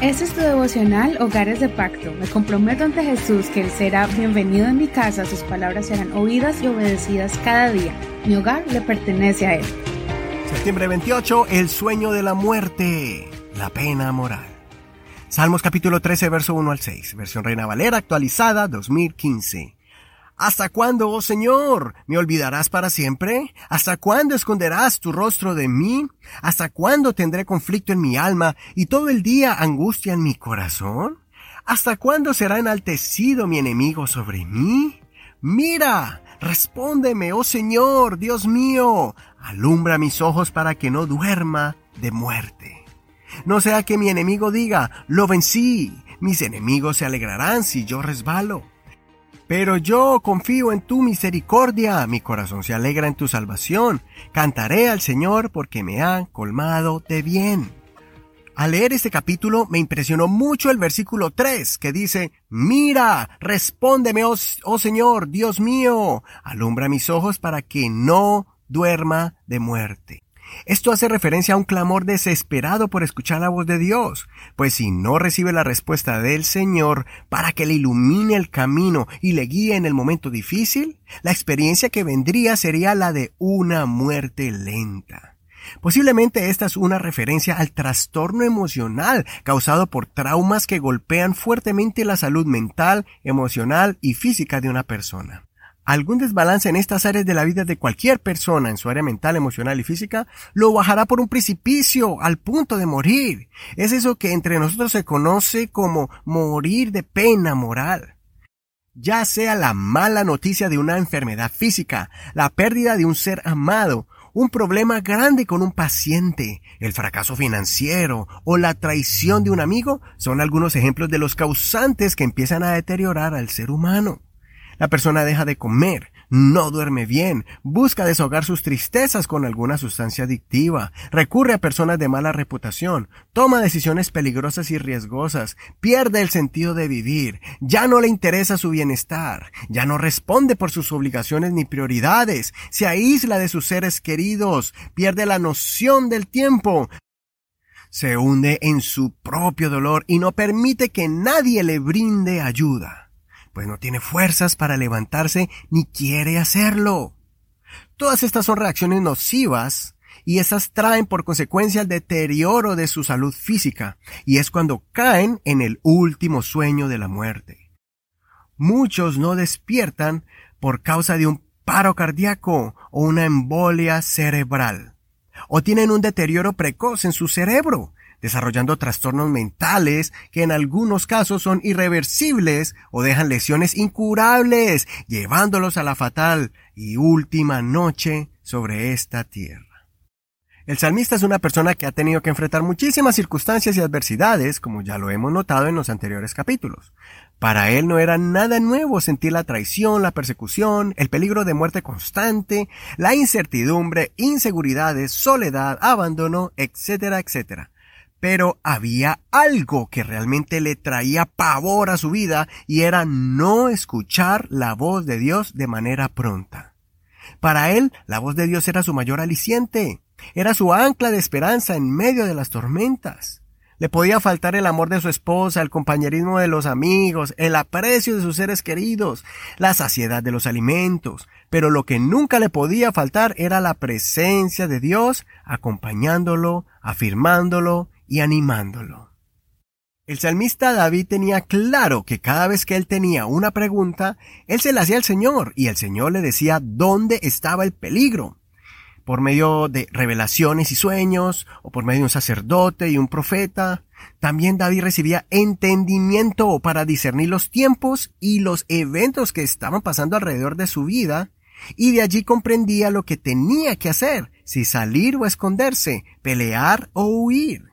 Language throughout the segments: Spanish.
Este es tu devocional Hogares de Pacto. Me comprometo ante Jesús que Él será bienvenido en mi casa, sus palabras serán oídas y obedecidas cada día. Mi hogar le pertenece a Él. Septiembre 28, el sueño de la muerte, la pena moral. Salmos capítulo 13, verso 1 al 6, versión Reina Valera actualizada 2015. ¿Hasta cuándo, oh Señor? ¿Me olvidarás para siempre? ¿Hasta cuándo esconderás tu rostro de mí? ¿Hasta cuándo tendré conflicto en mi alma y todo el día angustia en mi corazón? ¿Hasta cuándo será enaltecido mi enemigo sobre mí? Mira, respóndeme, oh Señor, Dios mío, alumbra mis ojos para que no duerma de muerte. No sea que mi enemigo diga, lo vencí, mis enemigos se alegrarán si yo resbalo. Pero yo confío en tu misericordia, mi corazón se alegra en tu salvación. Cantaré al Señor porque me ha colmado de bien. Al leer este capítulo me impresionó mucho el versículo 3 que dice, Mira, respóndeme, oh, oh Señor, Dios mío, alumbra mis ojos para que no duerma de muerte. Esto hace referencia a un clamor desesperado por escuchar la voz de Dios, pues si no recibe la respuesta del Señor para que le ilumine el camino y le guíe en el momento difícil, la experiencia que vendría sería la de una muerte lenta. Posiblemente esta es una referencia al trastorno emocional causado por traumas que golpean fuertemente la salud mental, emocional y física de una persona. Algún desbalance en estas áreas de la vida de cualquier persona en su área mental, emocional y física lo bajará por un precipicio al punto de morir. Es eso que entre nosotros se conoce como morir de pena moral. Ya sea la mala noticia de una enfermedad física, la pérdida de un ser amado, un problema grande con un paciente, el fracaso financiero o la traición de un amigo son algunos ejemplos de los causantes que empiezan a deteriorar al ser humano. La persona deja de comer, no duerme bien, busca desahogar sus tristezas con alguna sustancia adictiva, recurre a personas de mala reputación, toma decisiones peligrosas y riesgosas, pierde el sentido de vivir, ya no le interesa su bienestar, ya no responde por sus obligaciones ni prioridades, se aísla de sus seres queridos, pierde la noción del tiempo, se hunde en su propio dolor y no permite que nadie le brinde ayuda pues no tiene fuerzas para levantarse ni quiere hacerlo. Todas estas son reacciones nocivas y esas traen por consecuencia el deterioro de su salud física, y es cuando caen en el último sueño de la muerte. Muchos no despiertan por causa de un paro cardíaco o una embolia cerebral, o tienen un deterioro precoz en su cerebro, desarrollando trastornos mentales que en algunos casos son irreversibles o dejan lesiones incurables, llevándolos a la fatal y última noche sobre esta tierra. El salmista es una persona que ha tenido que enfrentar muchísimas circunstancias y adversidades, como ya lo hemos notado en los anteriores capítulos. Para él no era nada nuevo sentir la traición, la persecución, el peligro de muerte constante, la incertidumbre, inseguridades, soledad, abandono, etcétera, etcétera. Pero había algo que realmente le traía pavor a su vida y era no escuchar la voz de Dios de manera pronta. Para él, la voz de Dios era su mayor aliciente, era su ancla de esperanza en medio de las tormentas. Le podía faltar el amor de su esposa, el compañerismo de los amigos, el aprecio de sus seres queridos, la saciedad de los alimentos, pero lo que nunca le podía faltar era la presencia de Dios acompañándolo, afirmándolo y animándolo. El salmista David tenía claro que cada vez que él tenía una pregunta, él se la hacía al Señor y el Señor le decía dónde estaba el peligro. Por medio de revelaciones y sueños, o por medio de un sacerdote y un profeta. También David recibía entendimiento para discernir los tiempos y los eventos que estaban pasando alrededor de su vida, y de allí comprendía lo que tenía que hacer, si salir o esconderse, pelear o huir.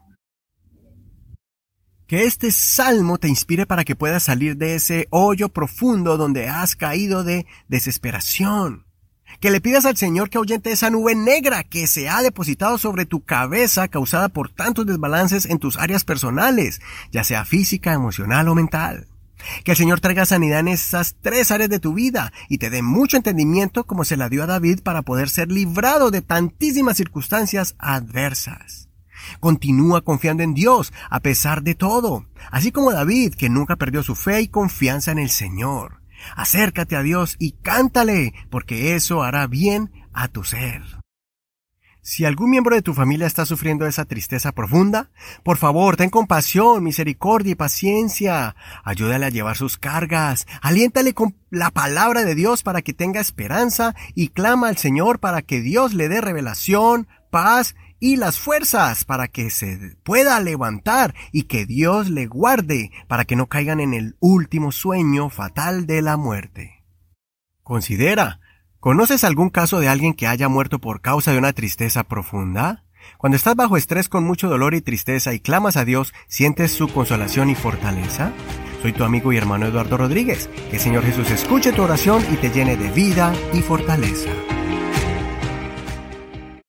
Que este salmo te inspire para que puedas salir de ese hoyo profundo donde has caído de desesperación. Que le pidas al Señor que ahuyente esa nube negra que se ha depositado sobre tu cabeza causada por tantos desbalances en tus áreas personales, ya sea física, emocional o mental. Que el Señor traiga sanidad en esas tres áreas de tu vida y te dé mucho entendimiento como se la dio a David para poder ser librado de tantísimas circunstancias adversas. Continúa confiando en Dios a pesar de todo, así como David, que nunca perdió su fe y confianza en el Señor. Acércate a Dios y cántale, porque eso hará bien a tu ser. Si algún miembro de tu familia está sufriendo esa tristeza profunda, por favor, ten compasión, misericordia y paciencia. Ayúdale a llevar sus cargas. Aliéntale con la palabra de Dios para que tenga esperanza y clama al Señor para que Dios le dé revelación, paz y las fuerzas para que se pueda levantar y que Dios le guarde para que no caigan en el último sueño fatal de la muerte. Considera, ¿Conoces algún caso de alguien que haya muerto por causa de una tristeza profunda? Cuando estás bajo estrés con mucho dolor y tristeza y clamas a Dios, ¿sientes su consolación y fortaleza? Soy tu amigo y hermano Eduardo Rodríguez. Que el Señor Jesús escuche tu oración y te llene de vida y fortaleza.